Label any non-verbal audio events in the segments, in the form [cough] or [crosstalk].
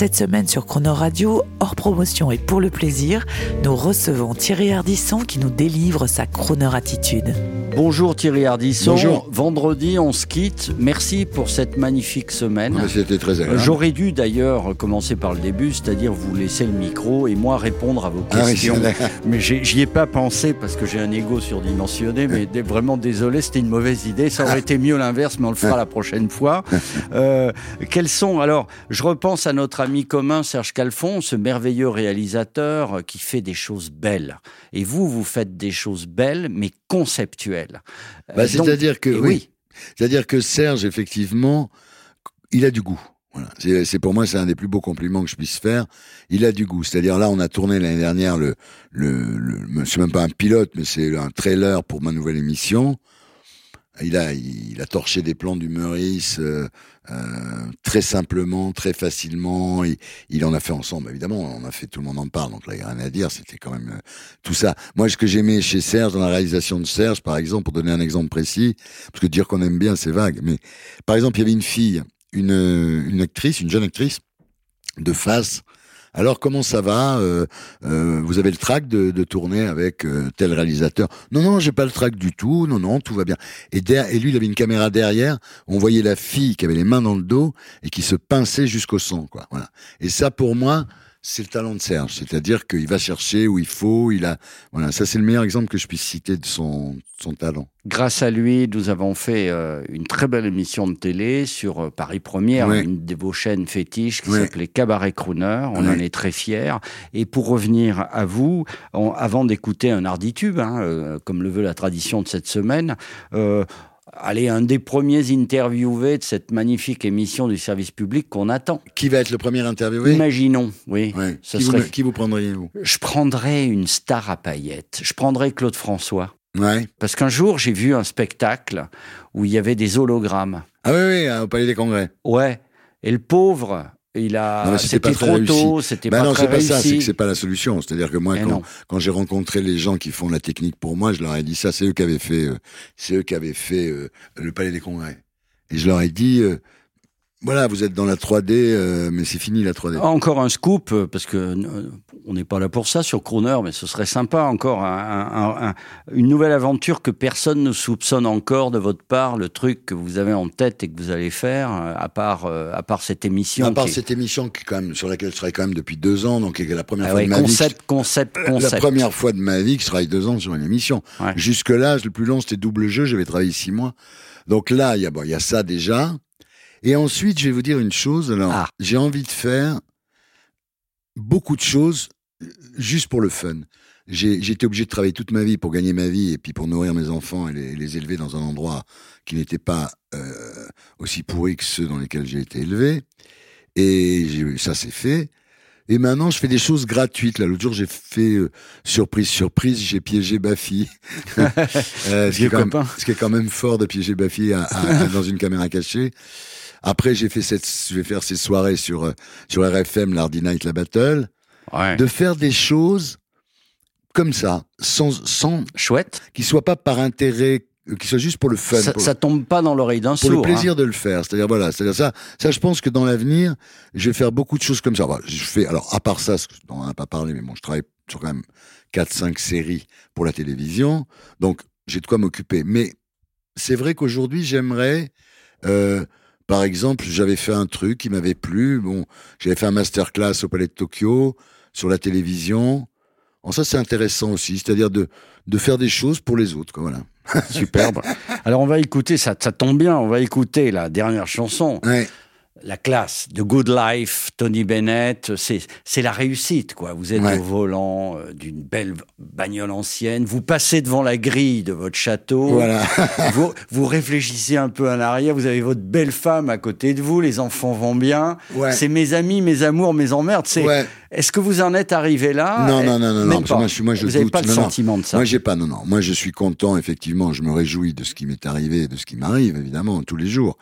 Cette semaine sur Croner Radio, hors promotion et pour le plaisir, nous recevons Thierry Ardisson qui nous délivre sa Croner attitude. Bonjour Thierry Ardisson. Bonjour. Vendredi, on se quitte. Merci pour cette magnifique semaine. Ah, C'était très agréable. J'aurais dû d'ailleurs commencer par le début, c'est-à-dire vous laisser le micro et moi répondre à vos Ah oui, questions. [laughs] mais j'y ai pas pensé parce que j'ai un ego surdimensionné, mais vraiment désolé, c'était une mauvaise idée. Ça aurait été mieux l'inverse, mais on le fera la prochaine fois. [laughs] Euh, quels sont alors Je repense à notre ami commun Serge Calfon, ce merveilleux réalisateur qui fait des choses belles. Et vous, vous faites des choses belles, mais conceptuelles. Euh, Bah, c'est-à-dire que oui. C'est-à-dire que Serge, effectivement, il a du goût. Voilà. C'est pour moi, c'est un des plus beaux compliments que je puisse faire. Il a du goût. C'est-à-dire là, on a tourné l'année dernière le, le, le c'est même pas un pilote, mais c'est un trailer pour ma nouvelle émission. Il a, il a torché des plans d'humoriste euh, euh, très simplement, très facilement. Il, il en a fait ensemble, évidemment. On a fait, tout le monde en parle, donc là, il n'y a rien à dire. C'était quand même euh, tout ça. Moi, ce que j'aimais chez Serge, dans la réalisation de Serge, par exemple, pour donner un exemple précis, parce que dire qu'on aime bien, c'est vague, mais par exemple, il y avait une fille, une, une actrice, une jeune actrice, de face. Alors comment ça va euh, euh, Vous avez le trac de, de tourner avec euh, tel réalisateur? Non, non, j'ai pas le trac du tout. Non, non, tout va bien. Et, der- et lui, il avait une caméra derrière. On voyait la fille qui avait les mains dans le dos et qui se pinçait jusqu'au sang, quoi. Voilà. Et ça, pour moi, c'est le talent de Serge. C'est-à-dire qu'il va chercher où il faut. Il a, voilà, ça c'est le meilleur exemple que je puisse citer de son, talent. Grâce à lui, nous avons fait euh, une très belle émission de télé sur euh, Paris Première, Ouais. une de vos chaînes fétiches qui Ouais. s'appelait Cabaret Crooner. On en est très fiers. Et pour revenir à vous, on- avant d'écouter un arditube, hein, euh, comme le veut la tradition de cette semaine, allez, un des premiers interviewés de cette magnifique émission du service public qu'on attend. Qui va être le premier interviewé? Imaginons, oui. Ouais. Ça qui, serait- vous, qui vous prendriez vous? Je prendrais une star à paillettes. Je prendrais Claude François. Ouais. Parce qu'un jour, j'ai vu un spectacle où il y avait des hologrammes. Ah oui, oui, au Palais des Congrès. Ouais. Et le pauvre, il a. C'était trop réussi. tôt, c'était Bah pas non, très c'est pas ça, c'est que réussi. c'est pas la solution. C'est-à-dire que moi, quand, non. quand j'ai rencontré les gens qui font la technique pour moi, je leur ai dit ça, c'est eux qui avaient fait, euh, c'est eux qui avaient fait euh, le Palais des Congrès. Et je leur ai dit, euh, voilà, vous êtes dans la 3D, euh, mais c'est fini la 3D. Encore un scoop, euh, parce que euh, on n'est pas là pour ça sur Crooner, mais ce serait sympa encore un- un- un- une nouvelle aventure que personne ne soupçonne encore de votre part, le truc que vous avez en tête et que vous allez faire, euh, à part euh, à part cette émission. à part qui cette émission qui, quand même, sur laquelle je travaille quand même depuis deux ans, donc la première Ah fois ouais, de ma vie. concept, concept, que- concept. La première fois de ma vie que je travaille deux ans sur une émission. Ouais. Jusque-là, le plus long, c'était double jeu, j'avais travaillé six mois. Donc là, il y a, bon, il y a ça déjà. Et ensuite, je vais vous dire une chose. Alors, Ah. j'ai envie de faire beaucoup de choses euh, juste pour le fun. J'ai été obligé de travailler toute ma vie pour gagner ma vie et puis pour nourrir mes enfants et les, les élever dans un endroit qui n'était pas euh, aussi pourri que ceux dans lesquels j'ai été élevé. Et ça, c'est fait. Et maintenant, je fais des choses gratuites. Là, l'autre jour, j'ai fait euh, surprise, surprise, j'ai piégé Bafi. [laughs] Euh, ce, qui est quand même, copain. ce qui est quand même fort de piéger Bafi à- à- à- dans une caméra cachée. Après, j'ai fait cette, je vais faire ces soirées sur euh, sur RFM, l'Hardy Night, la Battle, Ouais. de faire des choses comme ça, sans sans Chouette. qui soient pas par intérêt, euh, qui soient juste pour le fun, Ça, pour, ça tombe pas dans l'oreille d'un pour sourd. le plaisir hein. de le faire. C'est-à-dire voilà, c'est-à-dire ça. Ça, je pense que dans l'avenir, je vais faire beaucoup de choses comme ça. Voilà, je fais alors à part ça, ce dont on n'a pas parlé, mais bon, je travaille sur quand même quatre, cinq séries pour la télévision, donc j'ai de quoi m'occuper. Mais c'est vrai qu'aujourd'hui, j'aimerais, euh, par exemple, j'avais fait un truc qui m'avait plu. Bon, j'avais fait un masterclass au Palais de Tokyo sur la télévision. Bon, ça, c'est intéressant aussi, c'est-à-dire de de faire des choses pour les autres. Quoi, voilà. [laughs] Superbe. Alors on va écouter, ça, ça tombe bien, on va écouter la dernière chanson, Ouais. La classe, The Good Life, Tony Bennett, c'est la réussite, quoi. Vous êtes Ouais. au volant euh, d'une belle bagnole ancienne, vous passez devant la grille de votre château, Voilà. [laughs] vous, vous réfléchissez un peu en arrière, vous avez votre belle femme à côté de vous, les enfants vont bien, Ouais. c'est mes amis, mes amours, mes emmerdes, c'est Ouais. Est-ce que vous en êtes arrivé là? Non, non, non, non, non, moi, je, moi, je Vous n'avez pas le non. sentiment de ça Moi, j'ai pas, non, non. Moi, je suis content, effectivement. Je me réjouis de ce qui m'est arrivé, de ce qui m'arrive, évidemment, tous les jours.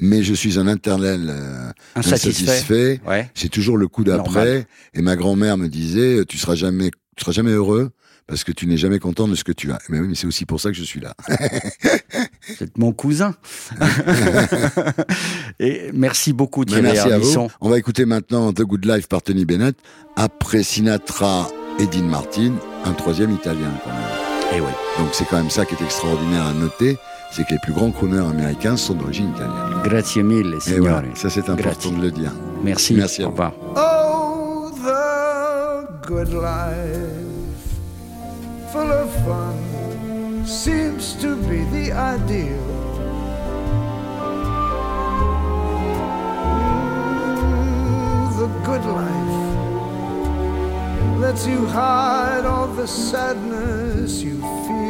Mais je suis un internel euh, Insatisfait. insatisfait. Ouais. C'est toujours le coup d'après. Et ma grand-mère me disait, tu seras jamais, tu seras jamais heureux parce que tu n'es jamais content de ce que tu as. Mais oui, mais c'est aussi pour ça que je suis là. [laughs] Êtes mon cousin. [laughs] Et merci beaucoup Thierry merci à vous. On va écouter maintenant The Good Life par Tony Bennett. Après Sinatra et Dean Martin, un troisième italien quand même. Eh oui. Donc c'est quand même ça qui est extraordinaire à noter, c'est que les plus grands crooners américains sont d'origine italienne. Grazie mille, signore. voilà, ça c'est important Grazie. de le dire. Merci. Merci à Au revoir. Oh, the good life, full of fun, seems to be the ideal. Mm, the good life lets you hide all the sadness you feel.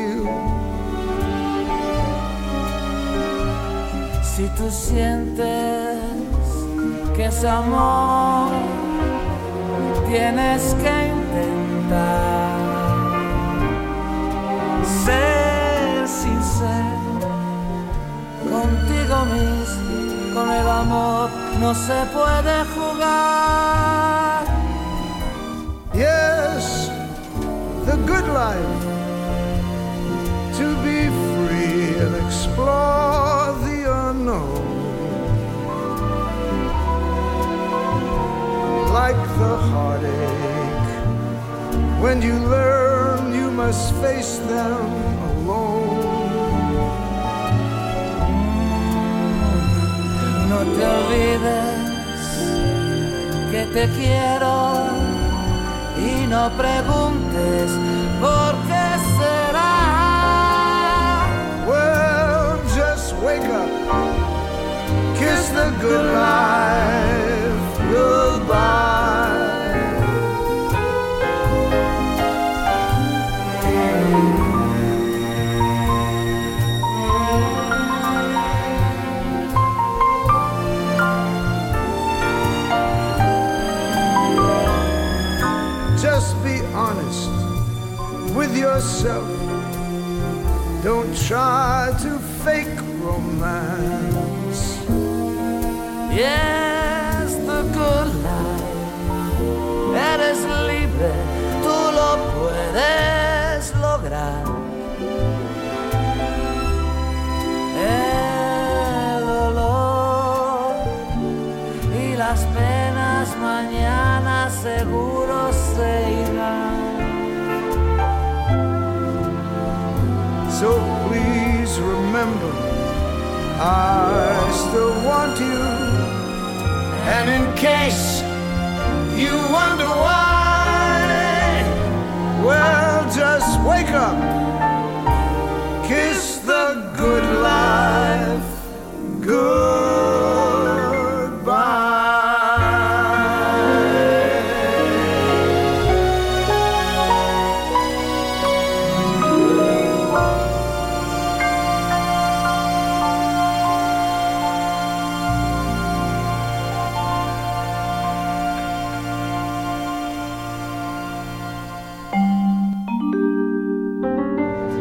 Si tú sientes que es amor, tienes que intentar ser sincero contigo mismo. Con el amor no se puede jugar. Yes, the good life. The heartache. When you learn you must face them alone. No te olvides que te quiero y no preguntes try to fake romance. Yes, the good life. Eres libre, tú lo puedes lograr. El dolor y las penas mañana seguro se irán. So remember, I still want you. And in case you wonder why, well, just wake up, kiss the good life goodbye.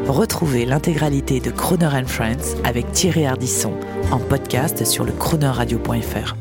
Retrouvez l'intégralité de Croner Friends avec Thierry Ardisson en podcast sur le cronerradio.fr.